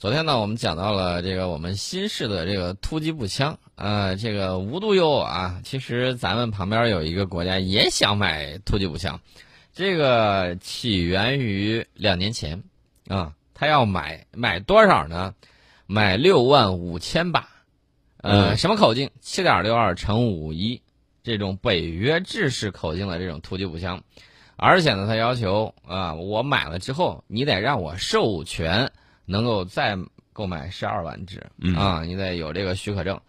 昨天呢，我们讲到了这个我们新式的这个突击步枪，呃，这个无独有偶啊，其实咱们旁边有一个国家也想买突击步枪，这个起源于两年前，啊，他要买买多少呢？买六万五千把，呃，嗯什么口径？七点六二乘五一，这种北约制式口径的这种突击步枪，而且呢，他要求啊，我买了之后，你得让我授权。能够再购买十二万支、嗯。啊，你得有这个许可证，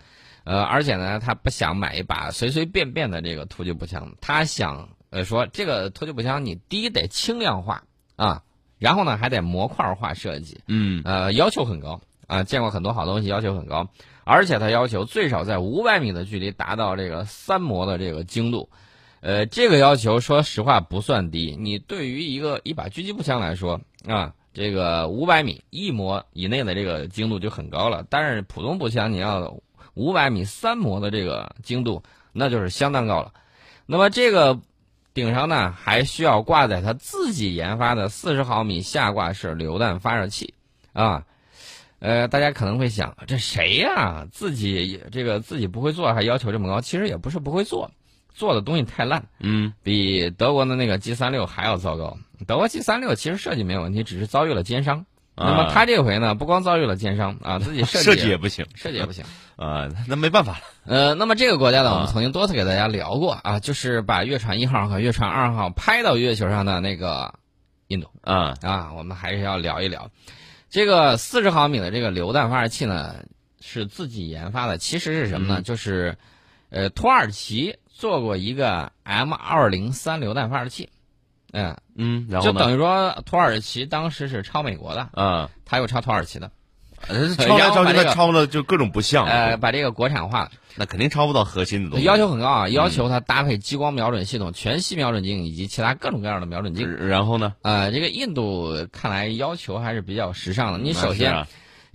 呃，而且呢，他不想买一把随随便便的这个突击步枪，他想呃说这个突击步枪你第一得轻量化啊，然后呢还得模块化设计，嗯。呃，要求很高啊，见过很多好东西，要求很高，而且他要求最少在五百米的距离达到这个三模的这个精度，呃，这个要求说实话不算低，你对于一个一把狙击步枪来说啊。这个五百米一模以内的这个精度就很高了，但是普通步枪你要五百米三模的这个精度，那就是相当高了。那么这个顶上呢，还需要挂载他自己研发的四十毫米下挂式榴弹发射器啊。呃，大家可能会想，这谁呀、自己这个自己不会做，还要求这么高？其实也不是不会做，做的东西太烂。嗯比德国的那个 G 三六还要糟糕。德国 G 三六其实设计没有问题，只是遭遇了奸商。那么他这回呢，不光遭遇了奸商啊，自己设计设计也不行设计也不行。啊，那没办法了。呃，那么这个国家呢，啊我们曾经多次给大家聊过啊，就是把月船一号和月船二号拍到月球上的那个印度啊啊，我们还是要聊一聊。这个四十毫米的这个榴弹发射器呢，是自己研发的，其实是什么呢？嗯就是，呃，土耳其做过一个 M 二零三榴弹发射器，嗯、嗯，然后？就等于说土耳其当时是抄美国的，啊，他又抄土耳其的，呃抄来抄去，他抄的就各种不像。呃，把这个国产化了。那肯定抄不到核心的东西。要求很高啊，要求它搭配激光瞄准系统、全息瞄准镜以及其他各种各样的瞄准镜。然后呢？呃，这个印度看来要求还是比较时尚的。你首先，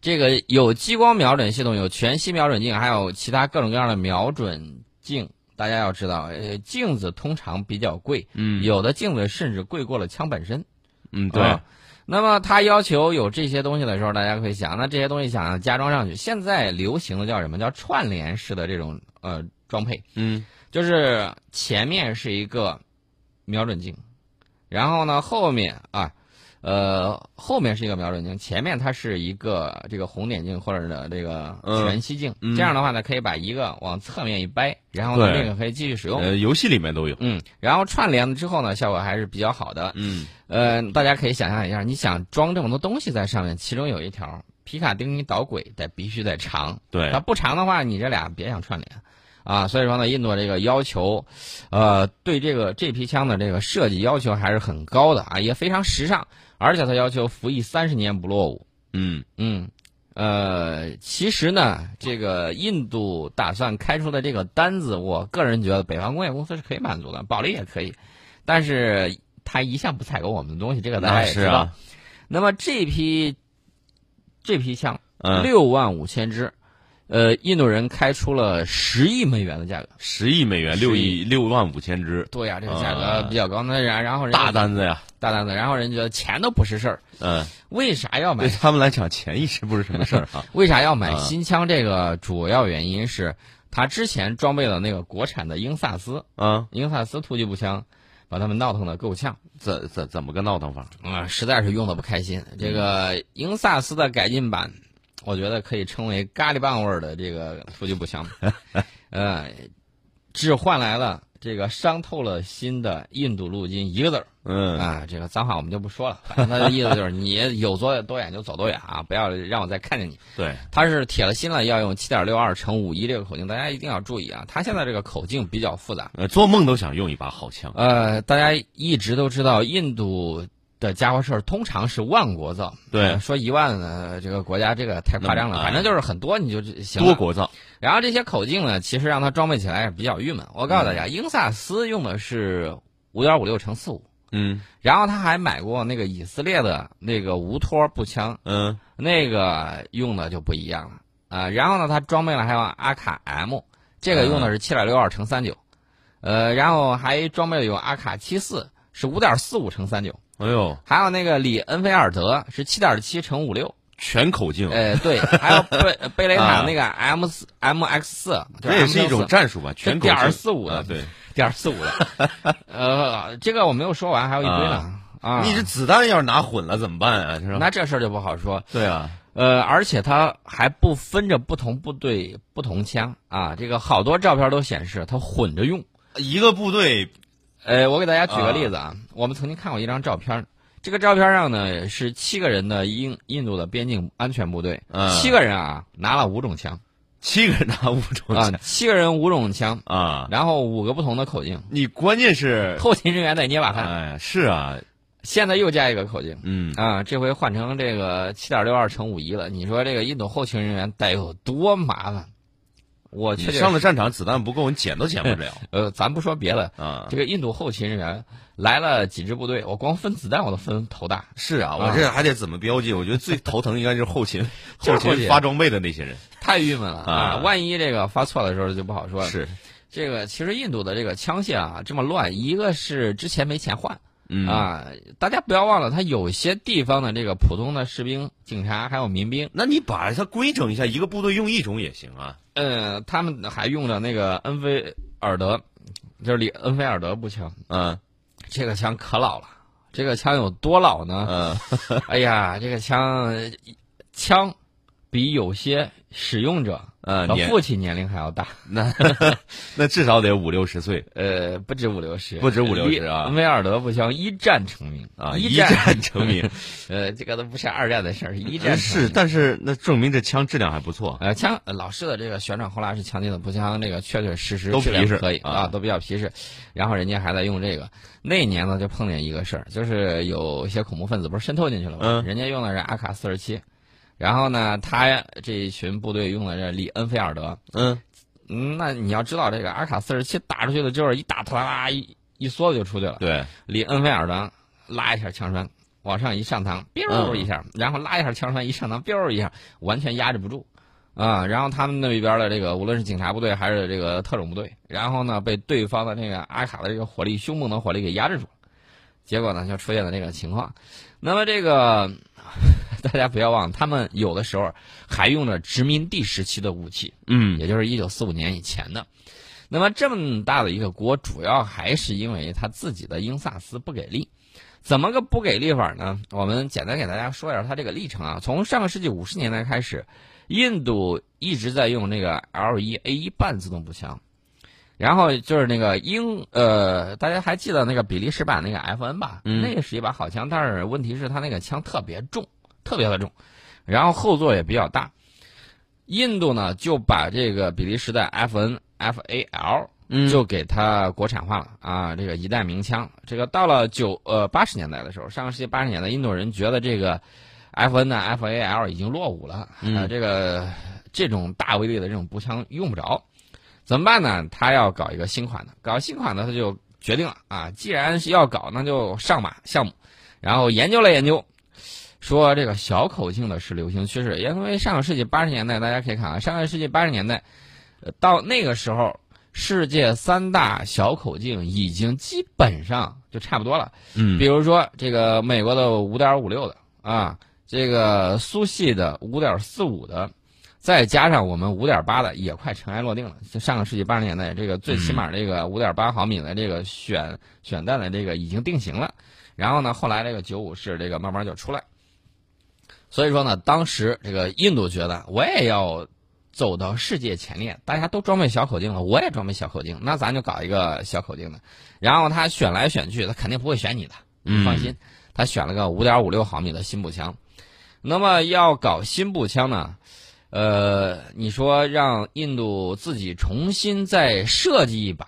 这个有激光瞄准系统，有全息瞄准镜，还有其他各种各样的瞄准镜。大家要知道，呃，镜子通常比较贵，嗯有的镜子甚至贵过了枪本身。嗯，对啊，那么他要求有这些东西的时候，大家会想，那这些东西想要加装上去，现在流行的叫什么？叫串联式的这种呃装配，嗯就是前面是一个瞄准镜，然后呢后面啊，呃后面是一个瞄准镜，前面它是一个这个红点镜或者的这个嗯全息镜，嗯这样的话呢，可以把一个往侧面一掰，然后呢对另一个可以继续使用。呃，游戏里面都有。嗯，然后串联了之后呢，效果还是比较好的。嗯呃，大家可以想象一下，你想装这么多东西在上面，其中有一条皮卡丁尼导轨得必须得长，对它不长的话，你这俩别想串联啊。所以说呢，印度这个要求，呃，对这个这批枪的这个设计要求还是很高的啊，也非常时尚，而且他要求服役三十年不落伍。嗯嗯，呃，其实呢，这个印度打算开出的这个单子，我个人觉得北方工业公司是可以满足的，保利也可以，但是他一向不采购我们的东西，这个大家也知道。那是啊那么这批这批枪嗯，六万五千支，呃，印度人开出了十亿美元的价格。十亿美元，六亿亿六万五千只，对呀、这个价格啊比较高，那然然后人大单子呀。大单子，然后人觉得钱都不是事儿，嗯，为啥要买对他们来讲，钱一直不是什么事儿啊。为啥要买啊新枪？这个主要原因是，他之前装备了那个国产的英萨斯，啊，英萨斯突击步枪，把他们闹腾的够呛怎怎怎么个闹腾法？啊、实在是用的不开心。这个英萨斯的改进版，我觉得可以称为咖喱棒味儿的这个突击步枪，呃，只换来了这个伤透了心的印度陆军一个字儿嗯啊，这个脏话我们就不说了，反正他的意思就是你有多多远就走多远啊，不要让我再看见你。对，他是铁了心了要用七点六二乘五一这个口径，大家一定要注意啊！他现在这个口径比较复杂，呃，做梦都想用一把好枪。呃，大家一直都知道印度的家伙事儿通常是万国造，对。呃说一万呢，这个国家这个太夸张了，反正就是很多你就行了多国造，然后这些口径呢，其实让它装备起来也比较郁闷。我告诉大家，英萨斯用的是五点五六乘四五，嗯。然后他还买过那个以色列的那个无托步枪，嗯。那个用的就不一样了。啊、然后呢，他装备了还有阿卡 M，这个用的是七点六二乘三九，呃，然后还装备了有阿卡七四，是五点四五乘三九，哎呦，还有那个里恩菲尔德是七点七乘五六，全口径，呃，对，还有贝 贝雷塔啊。那个 M 四 M X 四，这也是一种战术吧？全口径。点四五的，啊对，点四五的，呃，这个我没有说完，还有一堆呢。啊！你这子弹要是拿混了怎么办啊？那这事儿就不好说。对啊，呃，而且它还不分着不同部队不同枪。啊，这个好多照片都显示它混着用。一个部队呃，我给大家举个例子啊，我们曾经看过一张照片，这个照片上呢是七个人的印印度的边境安全部队，啊。七个人啊拿了五种枪。七个人拿五种啊枪，七个人五种枪，啊，然后五个不同的口径，你关键是，后勤人员得捏把汗，哎，是啊，现在又加一个口径。嗯，啊，这回换成这个七点六二乘五一了。你说这个印度后勤人员得有多麻烦？我去上了战场子弹不够，你捡都捡不了 呃，咱不说别的，啊这。个印度后勤人员来了几支部队，我光分子弹我都分头大，是啊，啊我这还得怎么标记？我觉得最头疼应该就是后勤，后勤发装备的那些人。太郁闷了啊万一这个发错的时候就不好说了。是，这个其实印度的这个枪械啊这么乱，一个是之前没钱换。嗯，啊，大家不要忘了，他有些地方的这个普通的士兵、警察还有民兵，那你把它规整一下，一个部队用一种也行啊。呃，他们还用着那个恩菲尔德，就是里恩菲尔德步枪，嗯这个枪可老了。这个枪有多老呢？嗯，哎呀，这个枪枪比有些使用者呃，年的父亲年龄还要大，那那至少得五六十岁呃，不止五六十，不止五六十啊恩菲尔德步枪一战成名啊，一一战成名。呃，这个都不是二战的事儿，一战成是，但是那证明这枪质量还不错。呃，枪呃老式的这个旋转后拉式枪机的步枪，这个确确实实都质实可以啊都比较皮实。然后人家还在用这个，那年呢就碰见一个事儿，就是有一些恐怖分子不是渗透进去了吗？嗯人家用的是阿卡四十七，然后呢，他这一群部队用的是里恩菲尔德。嗯，嗯，那你要知道，这个阿卡四十七打出去的就是一打突啦啦一一梭子就出去了。对，里恩菲尔德拉一下枪栓，往上一上膛，biu 嗯一下，然后拉一下枪栓一上膛，biu 一下，完全压制不住。啊，然后他们那边的这个无论是警察部队还是这个特种部队，然后呢被对方的那个阿卡的这个火力凶猛的火力给压制住了，结果呢就出现了这个情况。那么这个大家不要忘了，他们有的时候还用着殖民地时期的武器，嗯也就是一九四五年以前的。那么这么大的一个国，主要还是因为他自己的英萨斯不给力。怎么个不给力法呢？我们简单给大家说一下它这个历程啊。从上个世纪五十年代开始，印度一直在用那个 L 一 A 一半自动步枪，然后就是那个英呃，大家还记得那个比利时版那个 FN 吧？嗯那个是一把好枪，但是问题是它那个枪特别重，特别的重，然后后座也比较大。印度呢就把这个比利时的 FN FAL 嗯就给它国产化了啊，这个一代名枪。这个到了九呃八十年代的时候，上个世纪八十年代，印度人觉得这个 FN 的 FAL 已经落伍了，嗯啊，这个这种大威力的这种步枪用不着，怎么办呢？他要搞一个新款的，搞新款的他就决定了啊，既然是要搞，那就上马项目，然后研究了研究。说这个小口径的是流行趋势，因为上个世纪八十年代，大家可以看啊，上个世纪八十年代，呃到那个时候，世界三大小口径已经基本上就差不多了。嗯比如说这个美国的五点五六的啊，这个苏系的五点四五的，再加上我们五点八的，也快尘埃落定了。就上个世纪八十年代，这个最起码这个五点八毫米的这个选选弹的这个已经定型了。然后呢，后来这个九五式这个慢慢就出来。所以说呢，当时这个印度觉得我也要走到世界前列，大家都装备小口径了，我也装备小口径，那咱就搞一个小口径的。然后他选来选去，他肯定不会选你的，你放心。他选了个五点五六毫米的新步枪。那么要搞新步枪呢，呃，你说让印度自己重新再设计一把，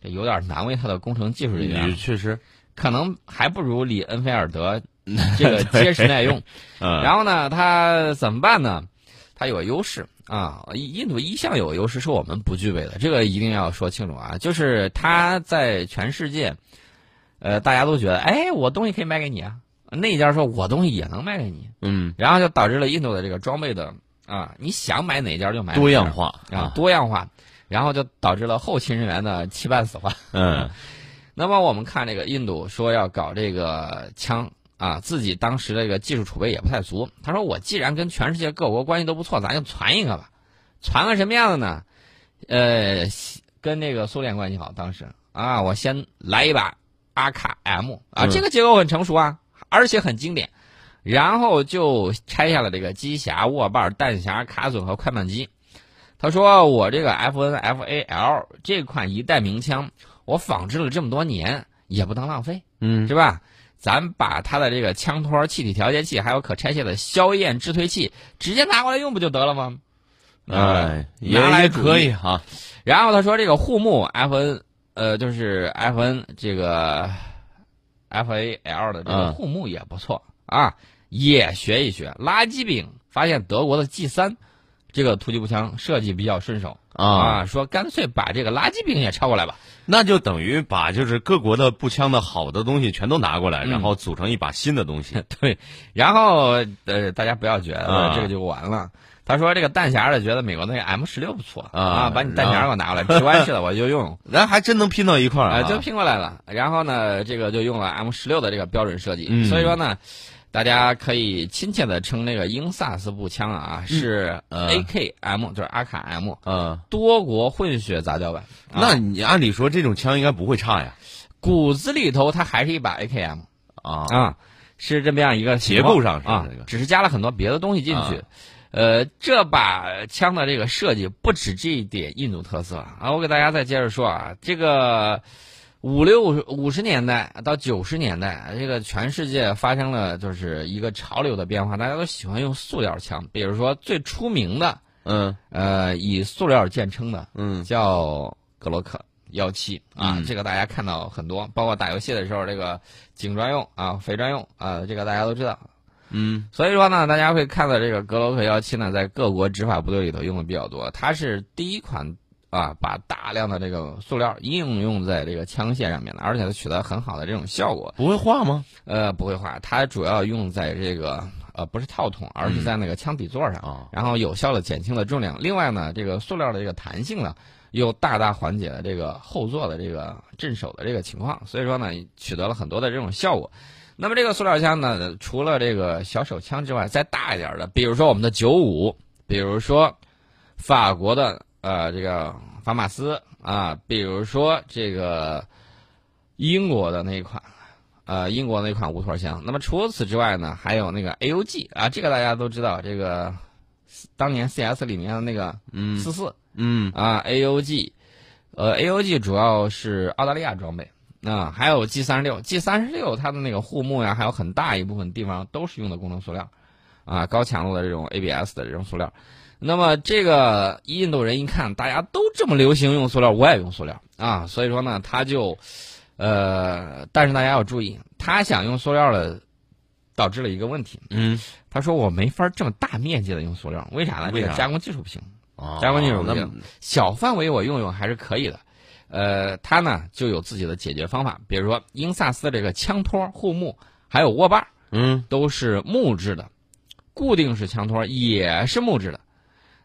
这有点难为他的工程技术人员，确实，可能还不如李恩菲尔德 这个 结实耐用。嗯，然后呢，它怎么办呢？它有个优势啊，印印度一向有个优势是我们不具备的，这个一定要说清楚啊。就是它在全世界，呃，大家都觉得，哎，我东西可以卖给你啊，那一家说我东西也能卖给你，嗯，然后就导致了印度的这个装备的啊，你想买哪家就买哪家多样化啊，，多样化，然后就导致了后勤人员的期半死化。嗯那么我们看这个印度说要搞这个枪啊，自己当时这个技术储备也不太足。他说：“我既然跟全世界各国关系都不错，咱就传一个吧。传个什么样的呢？呃，跟那个苏联关系好，当时啊，我先来一把阿卡 M 啊，嗯这个结构很成熟啊，而且很经典。然后就拆下了这个机匣、握把、弹匣、卡榫和快慢机。他说：“我这个 FN FAL 这款一代名枪，我仿制了这么多年，也不能浪费。”嗯是吧？咱把它的这个枪托、气体调节器，还有可拆卸的消焰制退器，直接拿过来用不就得了吗？哎，也也拿来可以哈。然后他说这个护木 FN，呃，就是 FN 这个 FAL 的这个嗯护木也不错、啊，也学一学。垃圾柄发现德国的 G 三这个突击步枪设计比较顺手啊说干脆把这个垃圾柄也抄过来吧。那就等于把就是各国的步枪的好的东西全都拿过来，嗯然后组成一把新的东西。对，然后呃，大家不要觉得、啊这个就完了。他说这个弹匣的觉得美国那个 M 十六不错啊把你弹匣给我拿过来，直弯式的我就用，咱还真能拼到一块儿！就拼过来了。然后呢，这个就用了 M 十六的这个标准设计，嗯所以说呢，大家可以亲切的称那个英萨斯步枪啊是呃 AKM，、就是阿卡 M 嗯，多国混血杂交版。啊。那你按理说这种枪应该不会差呀。骨子里头它还是一把 AKM 啊。啊，是这么样一个结构上是啊这个，只是加了很多别的东西进去。啊。呃，这把枪的这个设计不止这一点印度特色啊！我给大家再接着说啊，这个五六五十年代到九十年代，这个全世界发生了就是一个潮流的变化，大家都喜欢用塑料枪。比如说最出名的，嗯呃，以塑料见称的嗯叫格洛克幺七啊，嗯这个大家看到很多，包括打游戏的时候，这个警专用啊、匪专用啊，这个大家都知道。嗯所以说呢，大家会看到这个格洛克幺七呢，在各国执法部队里头用的比较多。它是第一款啊，把大量的这个塑料应用在这个枪械上面了，而且它取得很好的这种效果。不会化吗？呃，不会化，它主要用在这个呃不是套筒，而是在那个枪底座上，啊然后有效的减轻了重量。另外呢，这个塑料的这个弹性呢，又大大缓解了这个后座的这个震手的这个情况，所以说呢，取得了很多的这种效果。那么这个塑料枪呢，除了这个小手枪之外，再大一点的，比如说我们的九五，比如说法国的呃这个法马斯啊，比如说这个英国的那一款。呃，英国那款无托箱。那么除此之外呢，还有那个 AUG 啊，这个大家都知道，这个当年 CS 里面的那个嗯四四嗯啊，AUG，呃，AUG 主要是澳大利亚装备啊，还有 G 三十六，G 三十六它的那个护木呀，还有很大一部分地方都是用的工程塑料，啊，高强度的这种 ABS 的这种塑料。那么这个印度人一看大家都这么流行用塑料，我也用塑料啊，所以说呢，他就，呃，但是大家要注意，他想用塑料的，导致了一个问题，嗯他说我没法这么大面积的用塑料，为啥呢？这个加工技术不行。啊，加工技术不行小范围我用用还是可以的。呃，他呢就有自己的解决方法，比如说英萨斯这个枪托、护木还有握把嗯都是木质的，固定式枪托也是木质的。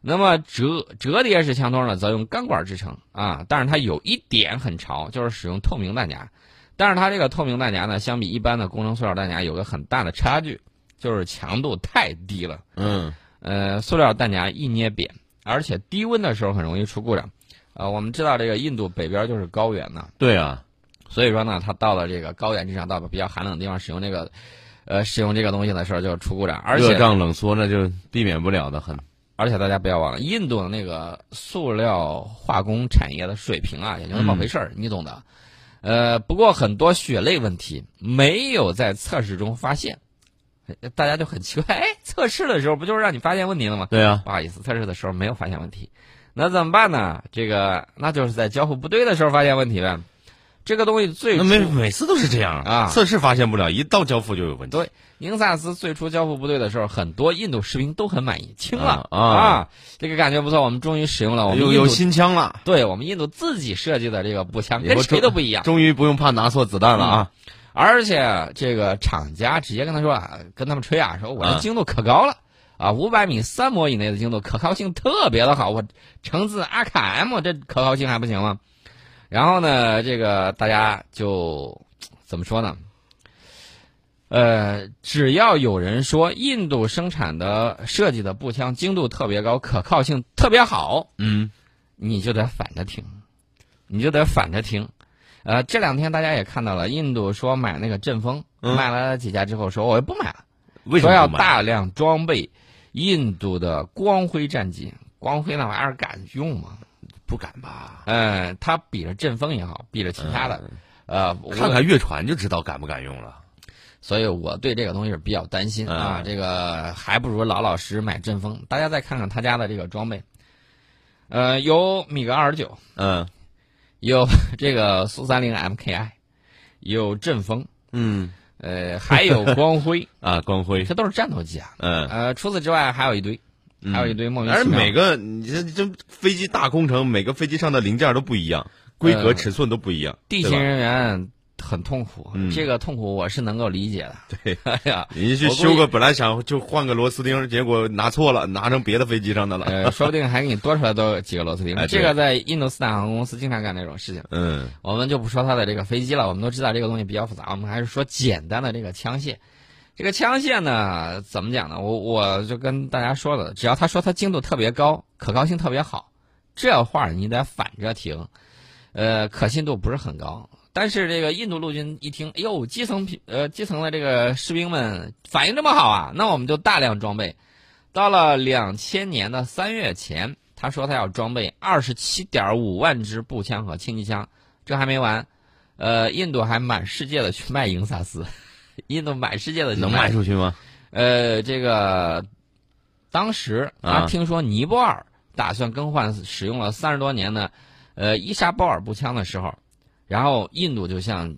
那么折折叠式枪托呢，则用钢管制成啊，但是它有一点很潮，就是使用透明弹夹。但是它这个透明弹夹呢，相比一般的工程塑料弹夹有个很大的差距，就是强度太低了。嗯呃，塑料弹夹一捏扁，而且低温的时候很容易出故障。呃，我们知道这个印度北边就是高原呐，对啊所以说呢，它到了这个高原之上，到了比较寒冷的地方使用这个，呃，使用这个东西的时候就出故障。而热且胀冷缩那就避免不了的很。而且大家不要忘了，印度的那个塑料化工产业的水平啊，也就那么回事儿，你懂的。呃，不过很多血泪问题没有在测试中发现，呃大家就很奇怪，哎，测试的时候不就是让你发现问题了吗？对啊，不好意思，测试的时候没有发现问题，那怎么办呢？这个那就是在交付不对的时候发现问题呗。这个东西最每每次都是这样啊测试发现不了，一到交付就有问题。对宁萨斯最初交付部队的时候，很多印度士兵都很满意，轻了啊啊这个感觉不错，我们终于使用了我们有有新枪了，对我们印度自己设计的这个步枪，跟谁都不一样。终于不用怕拿错子弹了啊！而且这个厂家直接跟他说啊，跟他们吹啊，说我这啊精度可高了啊，五百米三模以内的精度，可靠性特别的好。我橙子阿卡 M 这可靠性还不行吗？然后呢，这个大家就怎么说呢？呃，只要有人说印度生产的设计的步枪精度特别高，可靠性特别好，嗯你就得反着听，你就得反着听。呃，这两天大家也看到了，印度说买那个阵风，嗯卖了几家之后说我也不买了，为什说要么不买大量装备印度的光辉战机。光辉那玩意儿敢用吗？不敢吧？嗯，他比着阵风也好，比着其他的，呃，我看看阅传就知道敢不敢用了。所以我对这个东西是比较担心啊。嗯这个还不如老老实实买阵风。大家再看看他家的这个装备，呃，有米格二十九，嗯有这个苏三零 MKI，有阵风，嗯呃，还有光辉，啊，光辉，这都是战斗机啊。嗯，呃，除此之外还有一堆，嗯还有一堆莫名而其妙。每个你这这飞机大工程，每个飞机上的零件都不一样，规格呃尺寸都不一样，地勤人员很痛苦，嗯这个痛苦我是能够理解的。对，哎呀，你去修个，本来想就换个螺丝钉，结果拿错了，拿成别的飞机上的了。呃，说不定还给你多出来多几个螺丝钉。哎这个在印度斯坦航空公司经常干这种事情。嗯我们就不说它的这个飞机了，我们都知道这个东西比较复杂，我们还是说简单的这个枪械。这个枪械呢，怎么讲呢？我我就跟大家说了，只要他说它精度特别高，可靠性特别好，这话你得反着听，呃，可信度不是很高。但是这个印度陆军一听，哎呦，基层平呃基层的这个士兵们反应这么好啊，那我们就大量装备。到了两千年的三月前，他说他要装备二十七点五万支步枪和轻机枪，这还没完，呃，印度还满世界的去卖英萨斯，印度满世界的能卖出去吗？呃，这个当时他啊听说尼泊尔打算更换使用了三十多年的呃伊莎鲍尔步枪的时候，然后印度就向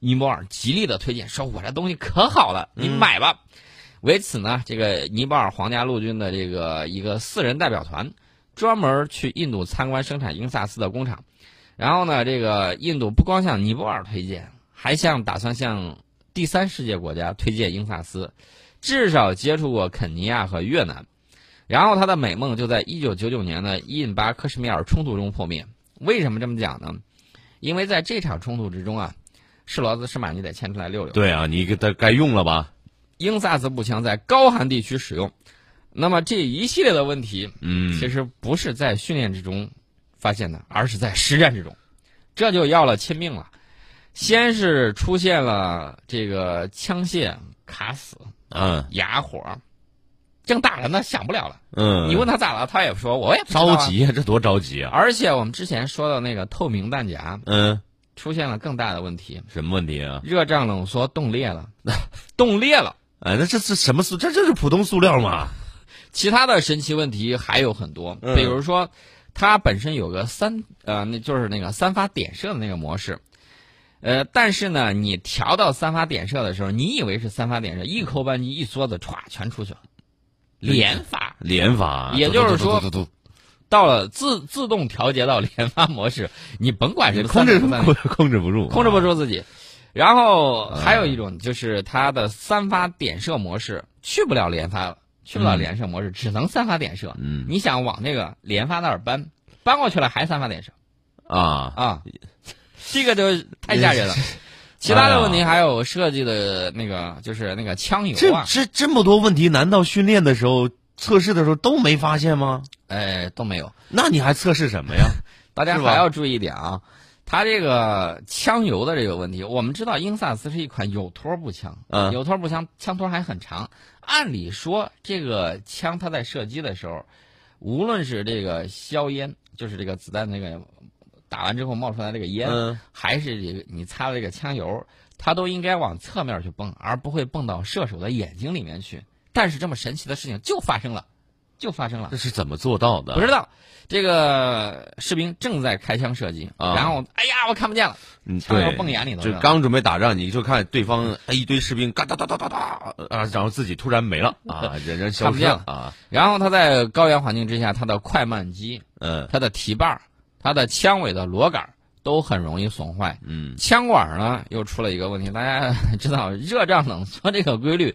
尼泊尔极力的推荐，说我这东西可好了，你嗯买吧。为此呢，这个尼泊尔皇家陆军的这个一个四人代表团，专门去印度参观生产英萨斯的工厂。然后呢，这个印度不光向尼泊尔推荐，还向打算向第三世界国家推荐英萨斯，至少接触过肯尼亚和越南。然后他的美梦就在一九九九年的印巴克什米尔冲突中破灭。为什么这么讲呢？因为在这场冲突之中啊，是骡子是马你得牵出来溜溜。对啊，你给他该用了吧？英萨斯步枪在高寒地区使用，那么这一系列的问题，嗯，其实不是在训练之中发现的，而是在实战之中，这就要了亲命了。先是出现了这个枪械卡死、嗯哑火，正打着呢，想不了了。嗯，你问他咋了，他也不说我也不知道啊着。急呀，这多着急啊！而且我们之前说的那个透明弹夹嗯，出现了更大的问题，什么问题啊？热胀冷缩冻裂了，冻裂了。哎，那这是什么塑？这就是普通塑料嘛？其他的神奇问题还有很多，嗯比如说，它本身有个三呃，那就是那个三发点射的那个模式，呃，但是呢，你调到三发点射的时候，你以为是三发点射，一扣扳机一梭子，歘，全出去了，连发。连发，也就是说嘟嘟嘟嘟嘟到了自自动调节到连发模式，你甭管是控制控控制不住，控制不啊。住自己。然后还有一种就是它的三发点射模式去不了连发了，去不了连射模式，只能三发点射。嗯你想往那个连发那儿搬，搬过去了还三发点射啊，啊，这个就太吓人了。其他的问题还有设计的那个，就是那个枪油这啊，这这么多问题，难道训练的时候、测试的时候都没发现吗？哎，都没有。那你还测试什么呀？大家还要注意一点啊，它这个枪油的这个问题，我们知道英萨斯是一款有托步枪，嗯有托步枪枪托还很长。按理说，这个枪它在射击的时候，无论是这个硝烟，就是这个子弹那个打完之后冒出来这个烟，嗯还是这个你擦的这个枪油，它都应该往侧面去蹦，而不会蹦到射手的眼睛里面去。但是这么神奇的事情就发生了，就发生了这。是怎么做到的？不知道，这个士兵正在开枪射击，啊然后哎呀，我看不见了，嗯，枪油对，蹦眼里头了。就刚准备打仗，你就看对方哎一堆士兵嘎哒哒哒哒哒啊，然后自己突然没了 啊，人人消失啊，然后他在高原环境之下，他的快慢机、嗯他的提把儿、他的枪尾的螺杆儿都很容易损坏。嗯枪管儿呢又出了一个问题，大家 知道热胀冷缩这个规律，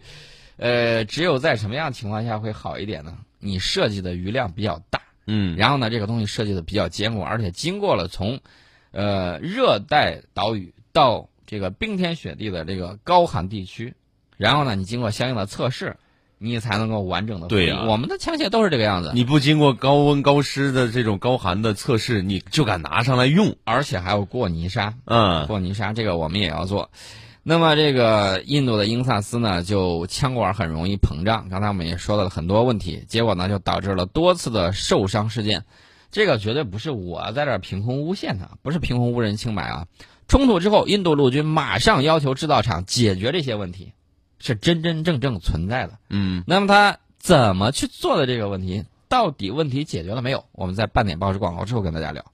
呃，只有在什么样情况下会好一点呢？你设计的余量比较大，嗯，然后呢，这个东西设计的比较坚固，而且经过了从，呃，热带岛屿到这个冰天雪地的这个高寒地区，然后呢，你经过相应的测试，你才能够完整的对呀我们的枪械都是这个样子，你不经过高温高湿的这种高寒的测试，你就敢拿上来用？而且还要过泥沙，嗯，过泥沙，这个我们也要做。那么这个印度的英萨斯呢，就枪管很容易膨胀，刚才我们也说到了很多问题，结果呢就导致了多次的受伤事件。这个绝对不是我在这儿凭空诬陷的，不是凭空污人清白啊！冲突之后，印度陆军马上要求制造厂解决这些问题，是真真正正存在的。嗯，那么他怎么去做的这个问题，到底问题解决了没有？我们在半点报纸广告之后跟大家聊。